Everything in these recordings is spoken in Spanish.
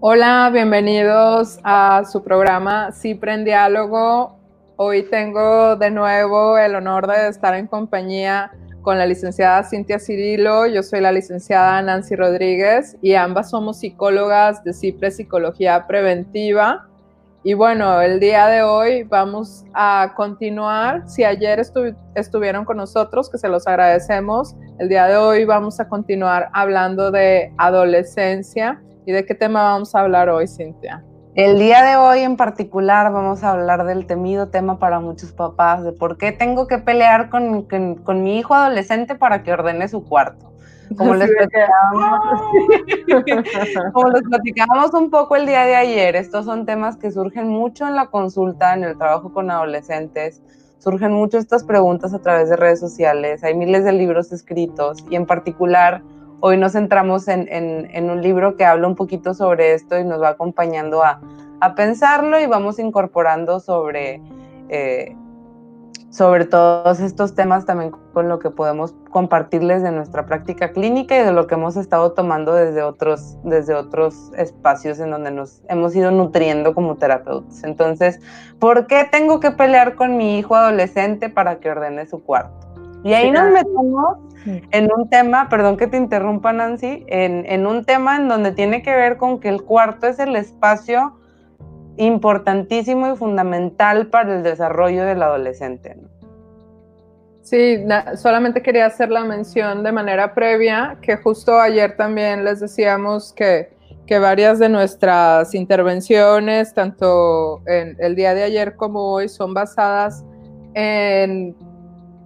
Hola, bienvenidos a su programa Cipre en Diálogo. Hoy tengo de nuevo el honor de estar en compañía con la licenciada Cintia Cirilo. Yo soy la licenciada Nancy Rodríguez y ambas somos psicólogas de Cipre Psicología Preventiva. Y bueno, el día de hoy vamos a continuar. Si ayer estuvieron con nosotros, que se los agradecemos, el día de hoy vamos a continuar hablando de adolescencia ¿Y de qué tema vamos a hablar hoy, Cintia? El día de hoy en particular vamos a hablar del temido tema para muchos papás, de por qué tengo que pelear con, con, mi hijo adolescente para que ordene su cuarto. Como les, como les platicábamos un poco el día de ayer, estos son temas que surgen mucho en la consulta, en el trabajo con adolescentes, surgen mucho estas preguntas a través de redes sociales, hay miles de libros escritos y en particular Hoy nos centramos en, un libro que habla un poquito sobre esto y nos va acompañando a, pensarlo y vamos incorporando sobre, eh, sobre todos estos temas también con lo que podemos compartirles de nuestra práctica clínica y de lo que hemos estado tomando desde otros, desde otros espacios en donde nos hemos ido nutriendo como terapeutas. Entonces, ¿por qué tengo que pelear con mi hijo adolescente para que ordene su cuarto? Y ahí nos metemos en un tema, perdón que te interrumpa Nancy, en, un tema en donde tiene que ver con que el cuarto es el espacio importantísimo y fundamental para el desarrollo del adolescente. Sí, solamente quería hacer la mención de manera previa que justo ayer también les decíamos que, que varias de nuestras intervenciones, tanto en el día de ayer como hoy, son basadas en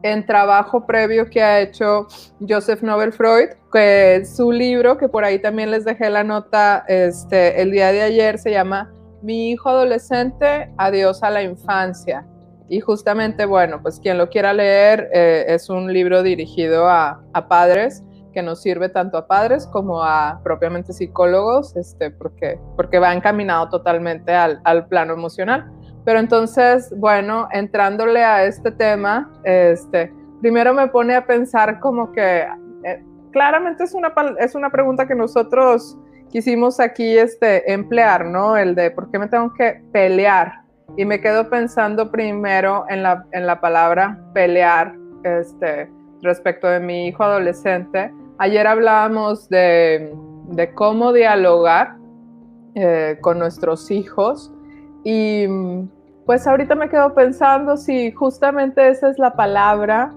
en trabajo previo que ha hecho Joseph Nobel Freud, que su libro, que por ahí también les dejé la nota este, el día de ayer, se llama Mi hijo adolescente, adiós a la infancia. Y justamente, bueno, pues quien lo quiera leer, eh, es un libro dirigido a, padres, que nos sirve tanto a padres como a propiamente psicólogos, este, porque, porque va encaminado totalmente al, al plano emocional. Pero entonces, bueno, entrándole a este tema, este, primero me pone a pensar como que eh, claramente es una, es una pregunta que nosotros quisimos aquí este, emplear, ¿no? El de por qué me tengo que pelear. Y me quedo pensando primero en la, en la palabra pelear este, respecto de mi hijo adolescente. Ayer hablábamos de, de cómo dialogar eh, con nuestros hijos y pues ahorita me quedo pensando si justamente esa es la palabra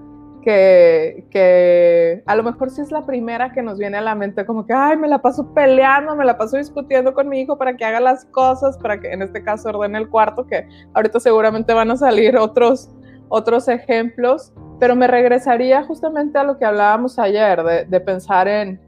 que, que, a lo mejor sí es la primera que nos viene a la mente, como que, ay, me la paso peleando, me la paso discutiendo con mi hijo para que haga las cosas, para que en este caso ordene el cuarto, que ahorita seguramente van a salir otros, otros ejemplos, pero me regresaría justamente a lo que hablábamos ayer, de, pensar en,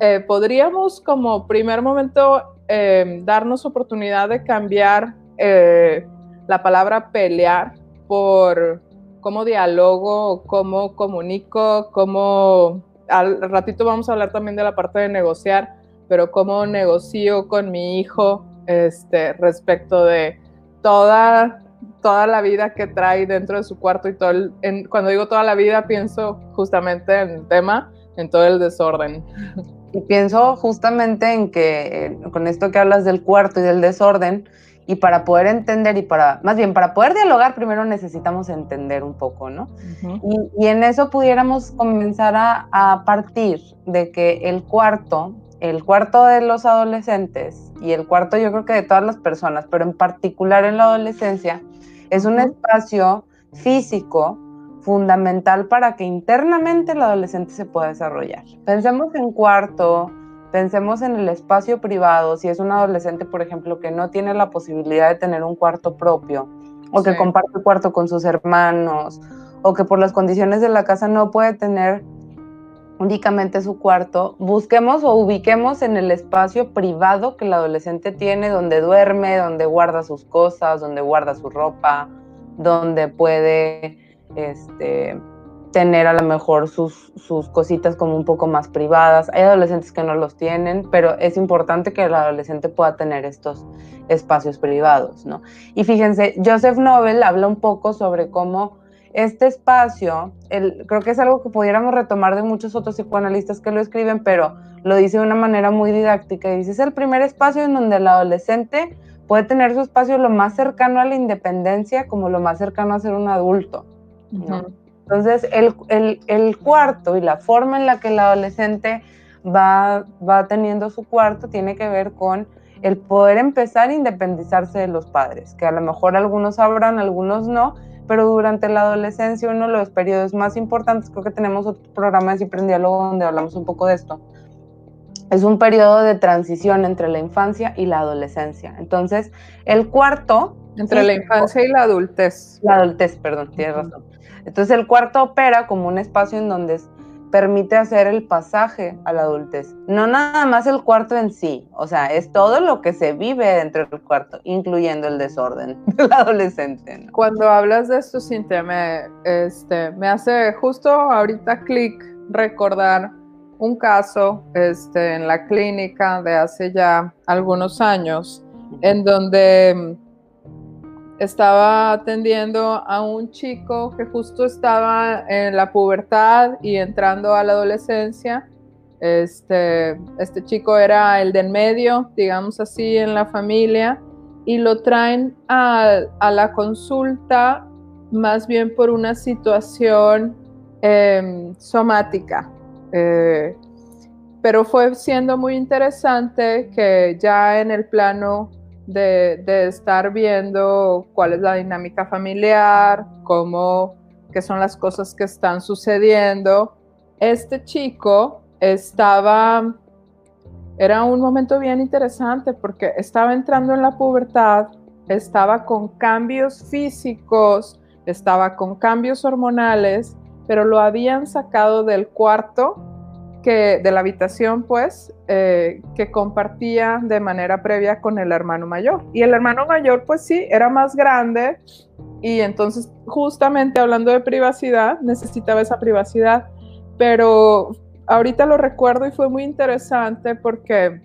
eh, podríamos como primer momento eh, darnos oportunidad de cambiar eh, la palabra pelear por cómo dialogo, cómo comunico, cómo... Al ratito vamos a hablar también de la parte de negociar, pero cómo negocio con mi hijo este, respecto de toda, toda la vida que trae dentro de su cuarto y todo cuando digo toda la vida pienso justamente en el tema, en todo el desorden. Y pienso justamente en que eh, con esto que hablas del cuarto y del desorden, y para poder entender y para, más bien, para poder dialogar, primero necesitamos entender un poco, ¿no? y, en eso pudiéramos comenzar a, a, partir de que el cuarto, el cuarto de los adolescentes y el cuarto yo creo que de todas las personas, pero en particular en la adolescencia, es un espacio físico fundamental para que internamente el adolescente se pueda desarrollar. Pensemos en cuarto, Pensemos en el espacio privado, si es un adolescente, por ejemplo, que no tiene la posibilidad de tener un cuarto propio, o que comparte cuarto con sus hermanos, o que por las condiciones de la casa no puede tener únicamente su cuarto, busquemos o ubiquemos en el espacio privado que el adolescente tiene, donde duerme, donde guarda sus cosas, donde guarda su ropa, donde puede este, tener a lo mejor sus, sus cositas como un poco más privadas. Hay adolescentes que no los tienen, pero es importante que el adolescente pueda tener estos espacios privados, ¿no? Y fíjense, Joseph Nobel habla un poco sobre cómo este espacio, el, creo que es algo que pudiéramos retomar de muchos otros psicoanalistas que lo escriben, pero lo dice de una manera muy didáctica. Y dice, es el primer espacio en donde el adolescente puede tener su espacio lo más cercano a la independencia como lo más cercano a ser un adulto. Entonces, el, el, el, cuarto y la forma en la que el adolescente va, va teniendo su cuarto tiene que ver con el poder empezar a independizarse de los padres, que a lo mejor algunos sabrán, algunos no, pero durante la adolescencia, uno de los periodos más importantes, creo que tenemos otro programa de Siempre en Diálogo donde hablamos un poco de esto, es un periodo de transición entre la infancia y la adolescencia. Entonces, el cuarto... Entre la infancia y la adultez. La adultez, perdón, tienes razón. Entonces, el cuarto opera como un espacio en donde permite hacer el pasaje a la adultez. No nada más el cuarto en sí, o sea, es todo lo que se vive dentro del cuarto, incluyendo el desorden del adolescente. Cuando hablas de esto, Cintia, me, este, me hace justo ahorita clic recordar un caso este, en la clínica de hace ya algunos años, en donde estaba atendiendo a un chico que justo estaba en la pubertad y entrando a la adolescencia. Este, este chico era el del medio, digamos así, en la familia, y lo traen a, la consulta más bien por una situación em, somática. Eh, pero fue siendo muy interesante que ya en el plano de, estar viendo cuál es la dinámica familiar, cómo, qué son las cosas que están sucediendo. Este chico estaba, era un momento bien interesante porque estaba entrando en la pubertad, estaba con cambios físicos, estaba con cambios hormonales, pero lo habían sacado del cuarto de la habitación, pues, eh, que compartía de manera previa con el hermano mayor. Y el hermano mayor, pues sí, era más grande y entonces, justamente hablando de privacidad, necesitaba esa privacidad. Pero ahorita lo recuerdo y fue muy interesante porque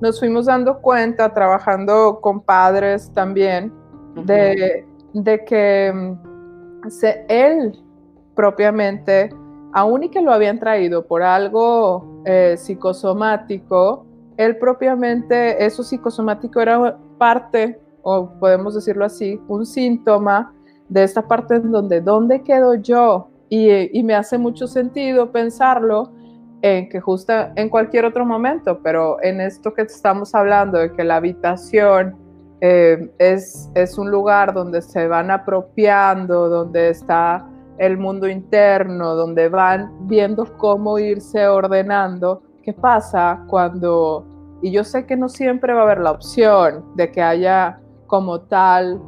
nos fuimos dando cuenta, trabajando con padres también, de, de que mm, se, él propiamente aún y que lo habían traído por algo eh, psicosomático, él propiamente, eso psicosomático era parte, o podemos decirlo así, un síntoma de esta parte en donde, ¿dónde quedo yo? Y, me hace mucho sentido pensarlo en que justo en cualquier otro momento, pero en esto que estamos hablando, de que la habitación eh, es, es un lugar donde se van apropiando, donde está el mundo interno, donde van viendo cómo irse ordenando. ¿Qué pasa cuando, y yo sé que no siempre va a haber la opción de que haya como tal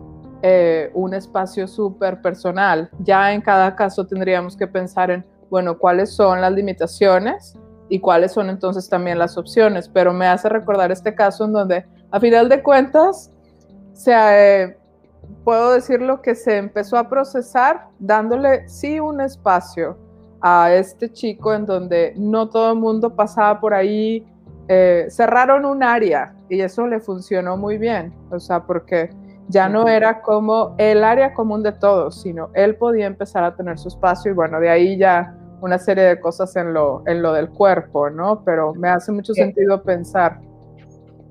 eh, un espacio súper personal, ya en cada caso tendríamos que pensar en, bueno, cuáles son las limitaciones y cuáles son entonces también las opciones, pero me hace recordar este caso en donde a final de cuentas se, eh, puedo decirlo que se empezó a procesar dándole sí un espacio a este chico en donde no todo el mundo pasaba por ahí. Eh, cerraron un área y eso le funcionó muy bien, o sea, porque ya no era como el área común de todos, sino él podía empezar a tener su espacio y bueno, de ahí ya una serie de cosas en lo, en lo del cuerpo, ¿no? Pero me hace mucho sentido pensar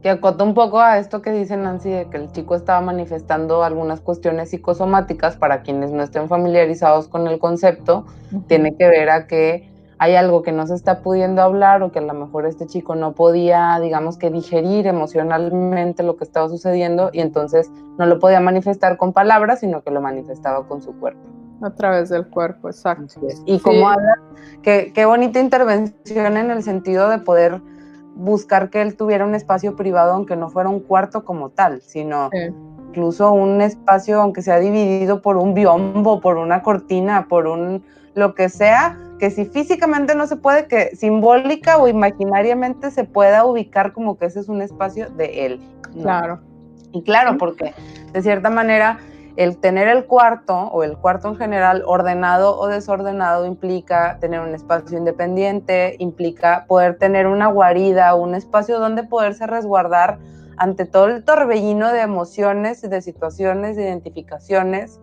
que acota un poco a esto que dice Nancy de que el chico estaba manifestando algunas cuestiones psicosomáticas para quienes no estén familiarizados con el concepto, tiene que ver a que hay algo que no se está pudiendo hablar o que a lo mejor este chico no podía, digamos que digerir emocionalmente lo que estaba sucediendo y entonces no lo podía manifestar con palabras, sino que lo manifestaba con su cuerpo. A través del cuerpo, exacto. Y como habla, qué, qué bonita intervención en el sentido de poder buscar que él tuviera un espacio privado, aunque no fuera un cuarto como tal, sino incluso un espacio, aunque sea dividido por un biombo, por una cortina, por un lo que sea, que si físicamente no se puede, que simbólica o imaginariamente se pueda ubicar como que ese es un espacio de él. Claro. Y claro, porque de cierta manera el tener el cuarto o el cuarto en general ordenado o desordenado implica tener un espacio independiente, implica poder tener una guarida, un espacio donde poderse resguardar ante todo el torbellino de emociones, de situaciones, de identificaciones,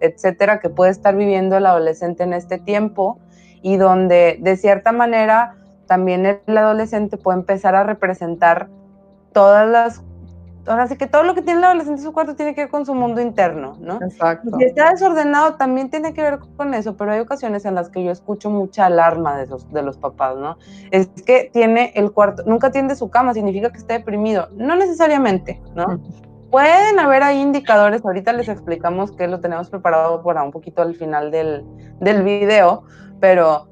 etcétera, que puede estar viviendo el adolescente en este tiempo y donde de cierta manera también el adolescente puede empezar a representar todas las ahora sí que todo lo que tiene el adolescente en su cuarto tiene que ver con su mundo interno, ¿no? Exacto. Si está desordenado también tiene que ver con eso, pero hay ocasiones en las que yo escucho mucha alarma de, esos, de los papás, ¿no? Es que tiene el cuarto, nunca tiende su cama, significa que está deprimido. No necesariamente, ¿no? Pueden haber ahí indicadores, ahorita les explicamos que lo tenemos preparado para un poquito al final del, del video, pero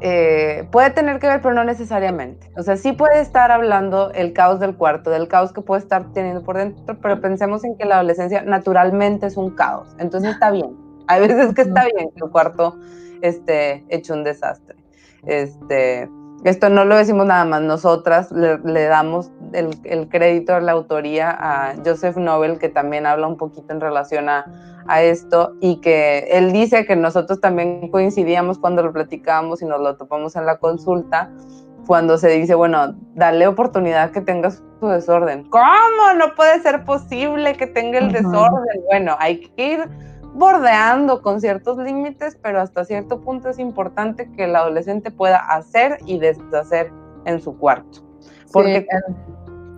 eh, puede tener que ver, pero no necesariamente. O sea, sí puede estar hablando el caos del cuarto, del caos que puede estar teniendo por dentro, pero pensemos en que la adolescencia naturalmente es un caos. Entonces está bien. Hay veces que está bien que el cuarto esté hecho un desastre. Este, esto no lo decimos nada más nosotras, le, damos el, el, crédito la autoría a Joseph Nobel, que también habla un poquito en relación a, a, esto y que él dice que nosotros también coincidíamos cuando lo platicábamos y nos lo topamos en la consulta, cuando se dice, bueno, dale oportunidad que tengas su desorden. ¿Cómo? No puede ser posible que tenga el desorden. Bueno, hay que ir bordeando con ciertos límites, pero hasta cierto punto es importante que el adolescente pueda hacer y deshacer en su cuarto. Porque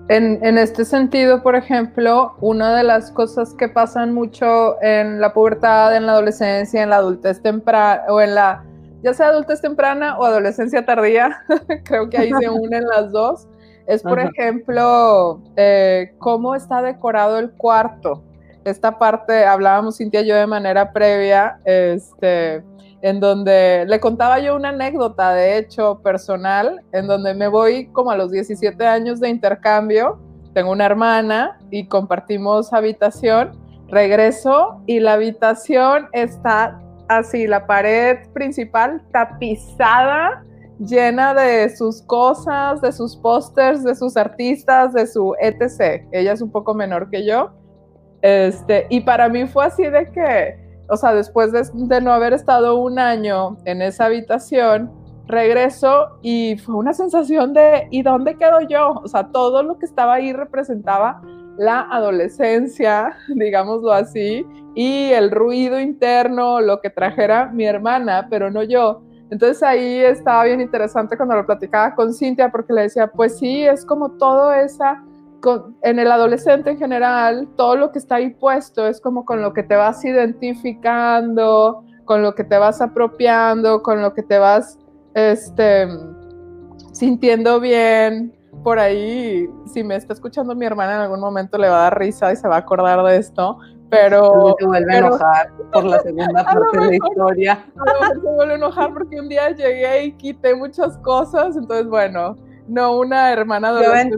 en, en, este sentido, por ejemplo, una de las cosas que pasan mucho en la pubertad, en la adolescencia, en la adultez temprana, o en la, ya sea adultez temprana o adolescencia tardía, creo que ahí se unen las dos, es, por ejemplo, eh, cómo está decorado el cuarto. Esta parte hablábamos Cintia y yo de manera previa, este, en donde le contaba yo una anécdota, de hecho, personal, en donde me voy como a los 17 años de intercambio, tengo una hermana y compartimos habitación, regreso y la habitación está así, la pared principal tapizada, llena de sus cosas, de sus pósters, de sus artistas, de su etc. Ella es un poco menor que yo este, y para mí fue así de que, o sea, después de, no haber estado un año en esa habitación, regreso y fue una sensación de, ¿y dónde quedo yo? O sea, todo lo que estaba ahí representaba la adolescencia, digámoslo así, y el ruido interno, lo que trajera mi hermana, pero no yo. Entonces ahí estaba bien interesante cuando lo platicaba con Cintia, porque le decía, pues sí, es como todo esa en el adolescente en general, todo lo que está ahí puesto es como con lo que te vas identificando, con lo que te vas apropiando, con lo que te vas este, sintiendo bien. Por ahí, si me está escuchando mi hermana en algún momento, le va a dar risa y se va a acordar de esto. Pero. Se vuelve a enojar por la segunda parte de la historia. se vuelve a enojar porque un día llegué y quité muchas cosas. Entonces, bueno, no una hermana adolescente.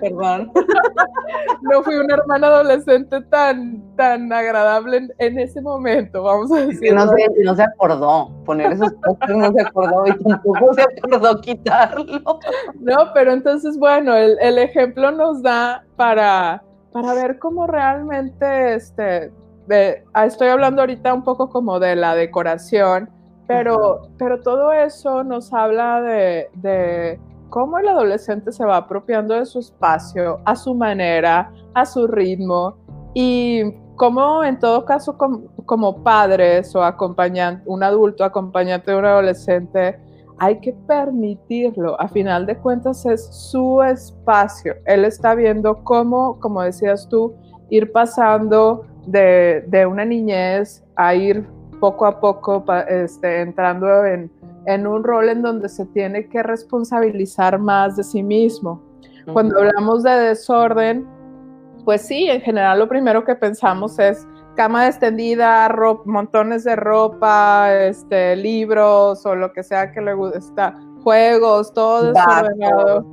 perdón. no fui una hermana adolescente tan, tan agradable en, ese momento, vamos a decir. No se, no se acordó poner esos postres, no se acordó y tampoco se acordó quitarlo. No, pero entonces, bueno, el, el ejemplo nos da para, para ver cómo realmente, este, ah, estoy hablando ahorita un poco como de la decoración, pero, pero todo eso nos habla de, de cómo el adolescente se va apropiando de su espacio a su manera, a su ritmo y cómo en todo caso como, padres o acompañante, un adulto acompañante de un adolescente, hay que permitirlo. A final de cuentas es su espacio. Él está viendo cómo, como decías tú, ir pasando de, de una niñez a ir poco a poco este, entrando en, en un rol en donde se tiene que responsabilizar más de sí mismo. Cuando hablamos de desorden, pues sí, en general lo primero que pensamos es cama extendida, montones de ropa, este, libros o lo que sea que le gusta, juegos, todo desordenado.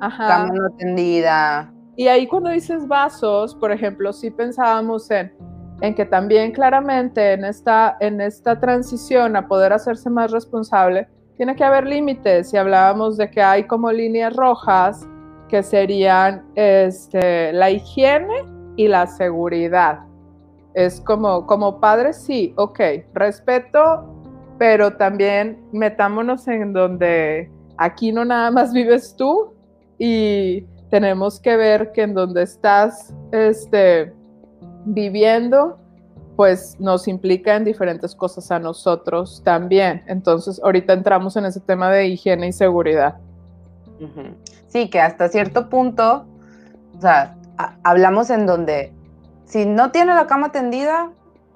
Cama no tendida. Y ahí cuando dices vasos, por ejemplo, sí pensábamos en en que también claramente en esta, en esta transición a poder hacerse más responsable, tiene que haber límites. Y hablábamos de que hay como líneas rojas que serían este, la higiene y la seguridad. Es como, como padres, sí, ok, respeto, pero también metámonos en donde aquí no nada más vives tú y tenemos que ver que en donde estás este, viviendo, pues nos implica en diferentes cosas a nosotros también. Entonces, ahorita entramos en ese tema de higiene y seguridad. Sí, que hasta cierto punto, o sea, hablamos en donde si no tiene la cama tendida,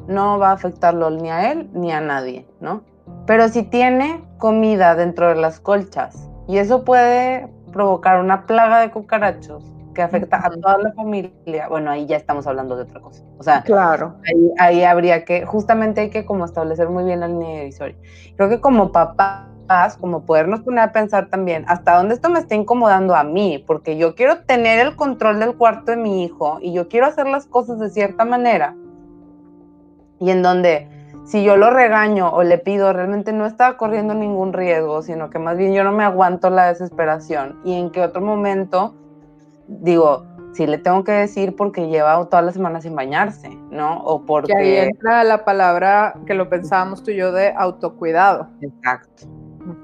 no va a afectarlo ni a él ni a nadie, ¿no? Pero si tiene comida dentro de las colchas y eso puede provocar una plaga de cucarachos que afecta a toda la familia, bueno, ahí ya estamos hablando de otra cosa. O sea, claro. ahí, habría que, justamente hay que como establecer muy bien la línea divisoria. Creo que como papás, como podernos poner a pensar también hasta dónde esto me está incomodando a mí, porque yo quiero tener el control del cuarto de mi hijo y yo quiero hacer las cosas de cierta manera. Y en donde si yo lo regaño o le pido, realmente no está corriendo ningún riesgo, sino que más bien yo no me aguanto la desesperación. Y en que otro momento digo, si le tengo que decir porque lleva toda la semana sin bañarse, ¿no? O porque... Que ahí entra la palabra que lo pensábamos tú y yo de autocuidado. Exacto.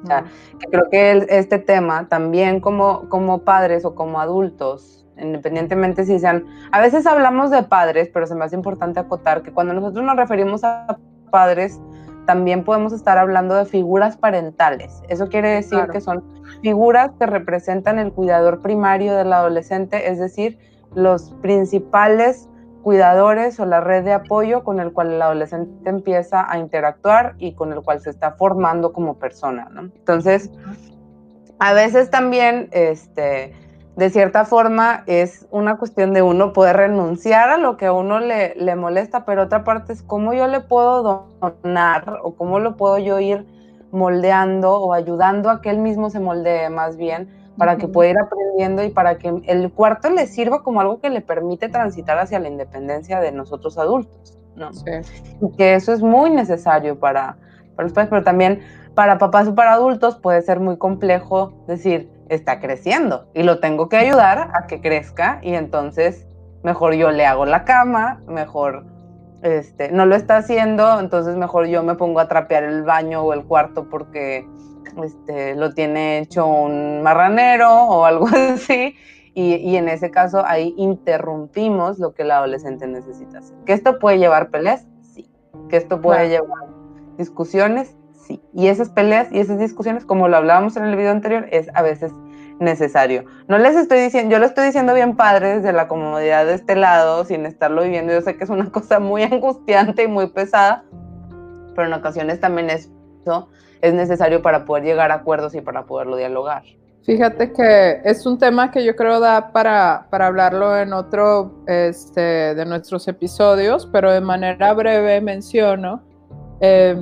o sea, creo que este tema también como, como padres o como adultos, independientemente si sean... A veces hablamos de padres, pero se me hace importante acotar que cuando nosotros nos referimos a padres, también podemos estar hablando de figuras parentales. Eso quiere decir que son figuras que representan el cuidador primario del adolescente, es decir, los principales cuidadores o la red de apoyo con el cual el adolescente empieza a interactuar y con el cual se está formando como persona. Entonces, a veces también, este, de cierta forma, es una cuestión de uno poder renunciar a lo que a uno le, le molesta, pero otra parte es cómo yo le puedo donar o cómo lo puedo yo ir moldeando o ayudando a que él mismo se moldee más bien para que pueda ir aprendiendo y para que el cuarto le sirva como algo que le permite transitar hacia la independencia de nosotros adultos, ¿no? Y que eso es muy necesario para, para los padres, pero también para papás o para adultos puede ser muy complejo decir, está creciendo y lo tengo que ayudar a que crezca y entonces mejor yo le hago la cama, mejor este, no lo está haciendo, entonces mejor yo me pongo a trapear el baño o el cuarto porque este, lo tiene hecho un marranero o algo así. Y, en ese caso ahí interrumpimos lo que el adolescente necesita hacer. ¿Que esto puede llevar peleas? Sí. ¿Que esto puede llevar discusiones? Sí. Y esas peleas y esas discusiones, como lo hablábamos en el video anterior, es a veces necesario. No les estoy diciendo, yo lo estoy diciendo bien padre desde la comodidad de este lado, sin estarlo viviendo. Yo sé que es una cosa muy angustiante y muy pesada, pero en ocasiones también eso es necesario para poder llegar a acuerdos y para poderlo dialogar. Fíjate que es un tema que yo creo da para, para hablarlo en otro este, de nuestros episodios, pero de manera breve menciono. Eh,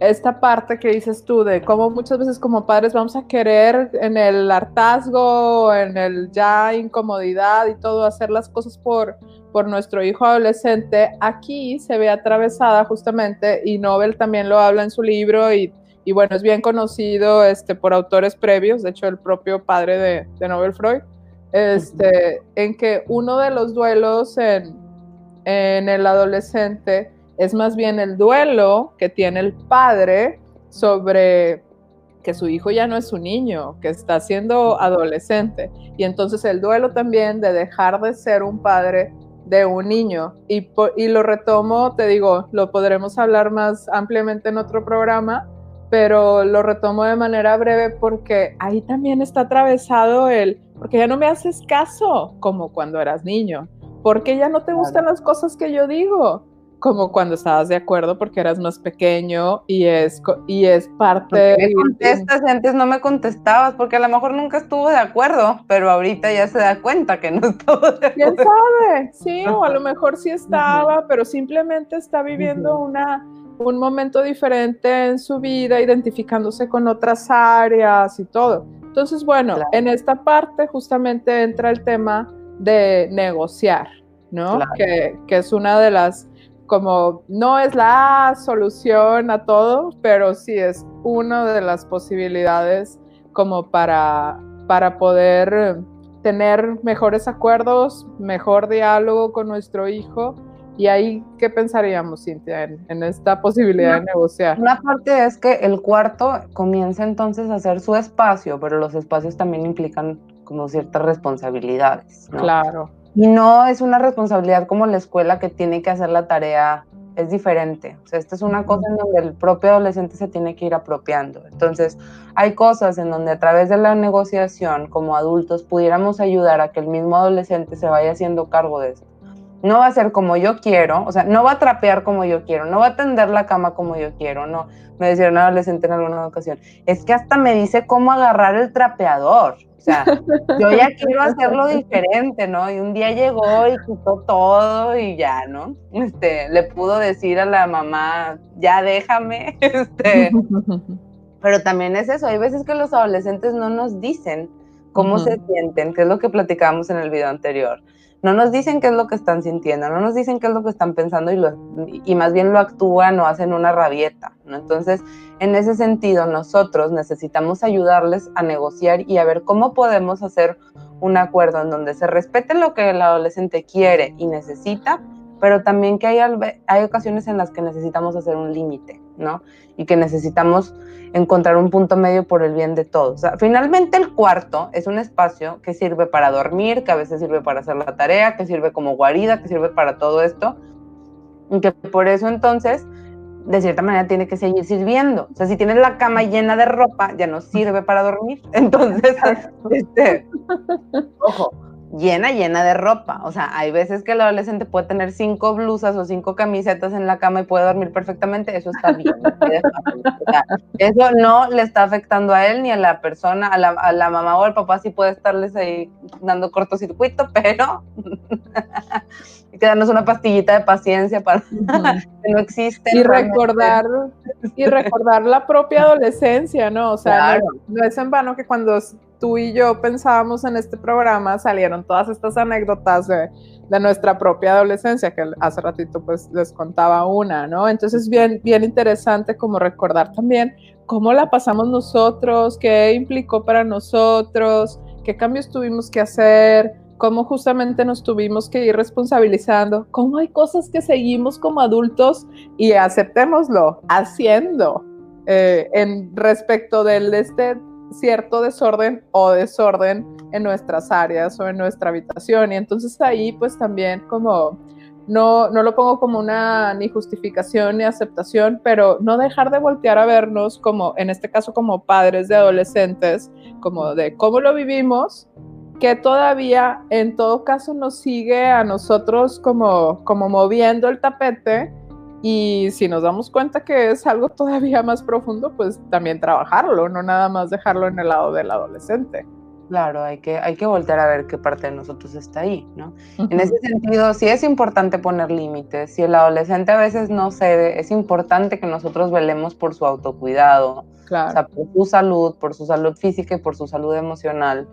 esta parte que dices tú de cómo muchas veces como padres vamos a querer en el hartazgo, en el ya incomodidad y todo, hacer las cosas por, por nuestro hijo adolescente, aquí se ve atravesada justamente, y Nobel también lo habla en su libro, y, y bueno, es bien conocido este, por autores previos, de hecho el propio padre de, de Nobel Freud, este, en que uno de los duelos en, en el adolescente, es más bien el duelo que tiene el padre sobre que su hijo ya no es un niño, que está siendo adolescente. Y entonces el duelo también de dejar de ser un padre de un niño. Y, y lo retomo, te digo, lo podremos hablar más ampliamente en otro programa, pero lo retomo de manera breve porque ahí también está atravesado el, porque ya no me haces caso como cuando eras niño, porque ya no te gustan las cosas que yo digo, como cuando estabas de acuerdo porque eras más pequeño y es, y es parte... Me contestas antes no me contestabas porque a lo mejor nunca estuvo de acuerdo, pero ahorita ya se da cuenta que no estuvo de acuerdo. ¿Quién sabe? Sí, o a lo mejor sí estaba, pero simplemente está viviendo una, un momento diferente en su vida, identificándose con otras áreas y todo. Entonces, bueno, en esta parte justamente entra el tema de negociar, ¿no? Que, que es una de las como no es la solución a todo, pero sí es una de las posibilidades como para, para poder tener mejores acuerdos, mejor diálogo con nuestro hijo. Y ahí, ¿qué pensaríamos, Cintia, en, esta posibilidad de negociar? Una parte es que el cuarto comienza entonces a ser su espacio, pero los espacios también implican como ciertas responsabilidades. Claro. Y no es una responsabilidad como la escuela que tiene que hacer la tarea, es diferente. O sea, esta es una cosa en donde el propio adolescente se tiene que ir apropiando. Entonces, hay cosas en donde a través de la negociación como adultos pudiéramos ayudar a que el mismo adolescente se vaya haciendo cargo de eso. No va a ser como yo quiero, o sea, no va a trapear como yo quiero, no va a tender la cama como yo quiero, no. Me decía un adolescente en alguna ocasión, es que hasta me dice cómo agarrar el trapeador sea, yo ya quiero hacerlo diferente, ¿no? Y un día llegó y quitó todo y ya, ¿no? Este, le pudo decir a la mamá, ya déjame, este. Pero también es eso, hay veces que los adolescentes no nos dicen cómo se sienten, que es lo que platicábamos en el video anterior. No nos dicen qué es lo que están sintiendo, no nos dicen qué es lo que están pensando y, más bien lo actúan o hacen una rabieta. Entonces, en ese sentido, nosotros necesitamos ayudarles a negociar y a ver cómo podemos hacer un acuerdo en donde se respete lo que el adolescente quiere y necesita, pero también que hay, hay ocasiones en las que necesitamos hacer un límite, ¿no? Y que necesitamos encontrar un punto medio por el bien de todos. finalmente el cuarto es un espacio que sirve para dormir, que a veces sirve para hacer la tarea, que sirve como guarida, que sirve para todo esto, y que por eso entonces de cierta manera tiene que seguir sirviendo. O sea, si tienes la cama llena de ropa, ya no sirve para dormir. Entonces, este, ojo, llena, llena de ropa. O sea, hay veces que el adolescente puede tener cinco blusas o cinco camisetas en la cama y puede dormir perfectamente. Eso está bien. eso no le está afectando a él ni a la persona, a la, mamá o al papá sí puede estarles ahí dando cortocircuito, pero hay que darnos una pastillita de paciencia para que no existe. Y recordar, y recordar la propia adolescencia, ¿no? O sea, no es en vano que cuando tú y yo pensábamos en este programa, salieron todas estas anécdotas de, nuestra propia adolescencia, que hace ratito pues les contaba una, ¿no? Entonces bien, bien interesante como recordar también cómo la pasamos nosotros, qué implicó para nosotros, qué cambios tuvimos que hacer, cómo justamente nos tuvimos que ir responsabilizando, cómo hay cosas que seguimos como adultos y aceptémoslo, haciendo. Eh, en respecto del este cierto desorden o desorden en nuestras áreas o en nuestra habitación. Y entonces ahí pues también como no, no lo pongo como una ni justificación ni aceptación, pero no dejar de voltear a vernos como, en este caso como padres de adolescentes, como de cómo lo vivimos, que todavía en todo caso nos sigue a nosotros como, como moviendo el tapete y si nos damos cuenta que es algo todavía más profundo, pues también trabajarlo, no nada más dejarlo en el lado del adolescente. Claro, hay que, hay que voltear a ver qué parte de nosotros está ahí, ¿no? En ese sentido, sí es importante poner límites. Si el adolescente a veces no cede, es importante que nosotros velemos por su autocuidado, claro. o sea, por su salud, por su salud física y por su salud emocional.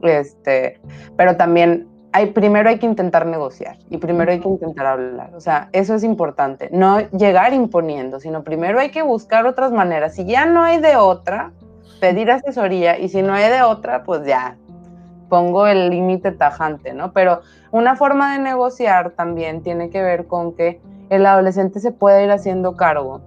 Este, pero también primero hay que intentar negociar y primero hay que intentar hablar. O sea, eso es importante. No llegar imponiendo, sino primero hay que buscar otras maneras. Si ya no hay de otra, pedir asesoría y si no hay de otra, pues ya pongo el límite tajante, ¿no? Pero una forma de negociar también tiene que ver con que el adolescente se puede ir haciendo cargo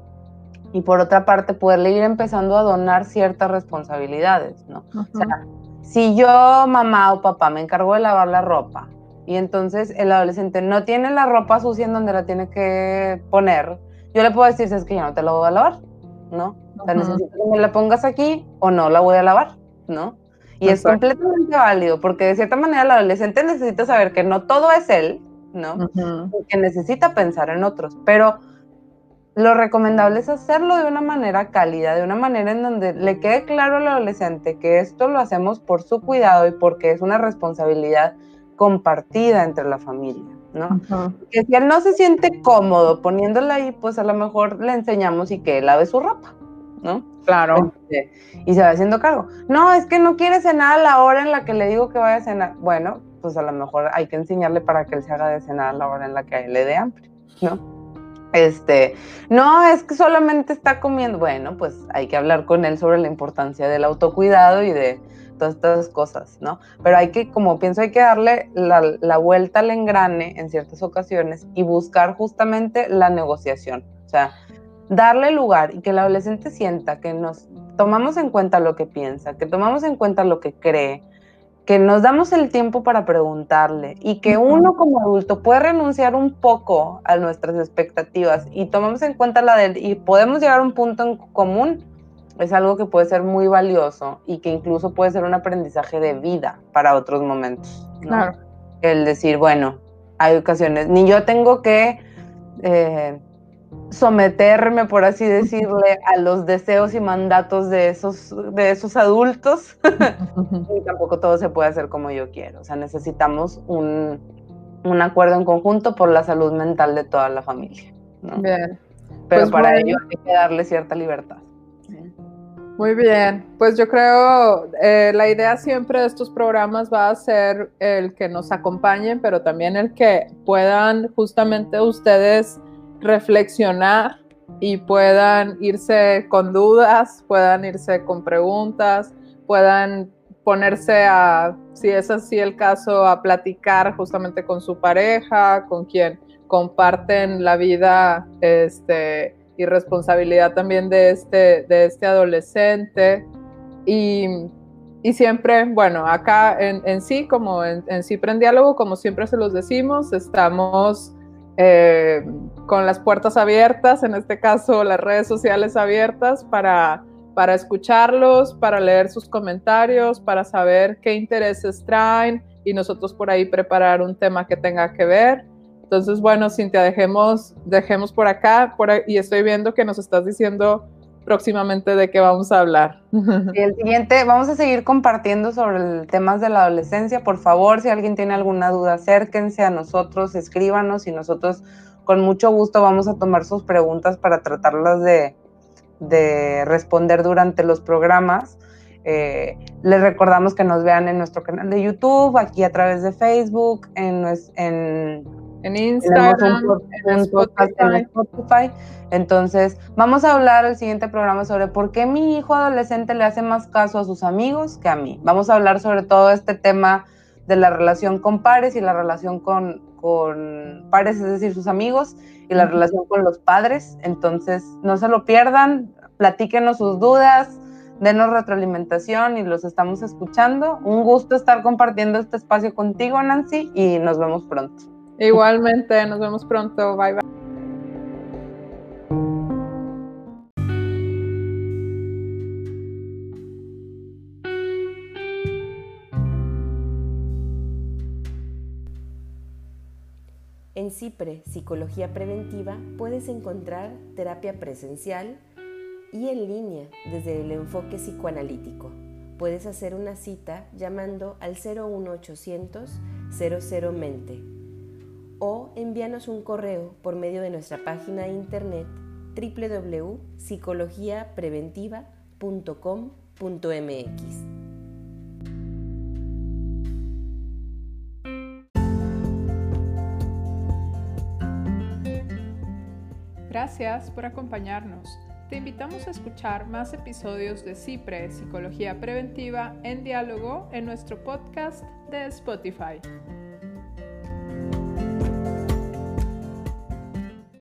y por otra parte poderle ir empezando a donar ciertas responsabilidades, ¿no? O sea, si yo, mamá o papá, me encargo de lavar la ropa y entonces el adolescente no tiene la ropa sucia en donde la tiene que poner, yo le puedo decir, es que yo no te la voy a lavar, ¿no? O sea, necesito que me la pongas aquí o no la voy a lavar, ¿no? Y es completamente válido, porque de cierta manera el adolescente necesita saber que no todo es él, ¿no? Que necesita pensar en otros, pero lo recomendable es hacerlo de una manera cálida, de una manera en donde le quede claro al adolescente que esto lo hacemos por su cuidado y porque es una responsabilidad compartida entre la familia, ¿no? Que si él no se siente cómodo poniéndola ahí, pues a lo mejor le enseñamos y que lave su ropa, ¿no? Claro. Este, y se va haciendo cargo. No, es que no quiere cenar a la hora en la que le digo que vaya a cenar. Bueno, pues a lo mejor hay que enseñarle para que él se haga de cenar a la hora en la que a él le dé hambre, ¿no? Este, no es que solamente está comiendo, bueno, pues hay que hablar con él sobre la importancia del autocuidado y de todas estas cosas, ¿no? Pero hay que, como pienso, hay que darle la, vuelta al engrane en ciertas ocasiones y buscar justamente la negociación, o sea, darle lugar y que el adolescente sienta que nos tomamos en cuenta lo que piensa, que tomamos en cuenta lo que cree, que nos damos el tiempo para preguntarle y que uno como adulto puede renunciar un poco a nuestras expectativas y tomamos en cuenta la de y podemos llegar a un punto en común, es algo que puede ser muy valioso y que incluso puede ser un aprendizaje de vida para otros momentos. Claro. El decir, bueno, hay ocasiones, ni yo tengo que eh, someterme, por así decirle, a los deseos y mandatos de esos, de esos adultos. y tampoco todo se puede hacer como yo quiero. O sea, necesitamos un, un acuerdo en conjunto por la salud mental de toda la familia. Bien. Pero pues para ello hay que darle cierta libertad. Muy bien, pues yo creo eh, la idea siempre de estos programas va a ser el que nos acompañen, pero también el que puedan justamente ustedes reflexionar y puedan irse con dudas, puedan irse con preguntas, puedan ponerse a, si es así el caso, a platicar justamente con su pareja, con quien comparten la vida este, y responsabilidad también de este, de este adolescente. Y, siempre, bueno, acá en, sí, como en, en en Diálogo, como siempre se los decimos, estamos eh, con las puertas abiertas, en este caso las redes sociales abiertas para, para escucharlos, para leer sus comentarios, para saber qué intereses traen y nosotros por ahí preparar un tema que tenga que ver. Entonces, bueno, Cintia, dejemos, dejemos por acá por y estoy viendo que nos estás diciendo próximamente de qué vamos a hablar. Y el siguiente, vamos a seguir compartiendo sobre temas de la adolescencia. Por favor, si alguien tiene alguna duda, acérquense a nosotros, escríbanos y nosotros con mucho gusto vamos a tomar sus preguntas para tratarlas de, responder durante los programas. Eh, les recordamos que nos vean en nuestro canal de YouTube, aquí a través de Facebook, en, en en Instagram, en, Spotify. Entonces, vamos a hablar el siguiente programa sobre por qué mi hijo adolescente le hace más caso a sus amigos que a mí. Vamos a hablar sobre todo este tema de la relación con pares y la relación con, con pares, es decir, sus amigos, y la relación con los padres. Entonces, no se lo pierdan, platíquenos sus dudas, denos retroalimentación y los estamos escuchando. Un gusto estar compartiendo este espacio contigo, Nancy, y nos vemos pronto. Igualmente, nos vemos pronto. Bye bye. En CIPRE, Psicología Preventiva, puedes encontrar terapia presencial y en línea desde el enfoque psicoanalítico. Puedes hacer una cita llamando al 01800 00 mente o envíanos un correo por medio de nuestra página de internet www.psicologiapreventiva.com.mx. Gracias por acompañarnos. Te invitamos a escuchar más episodios de CIPRE, Psicología Preventiva, en diálogo en nuestro podcast de Spotify.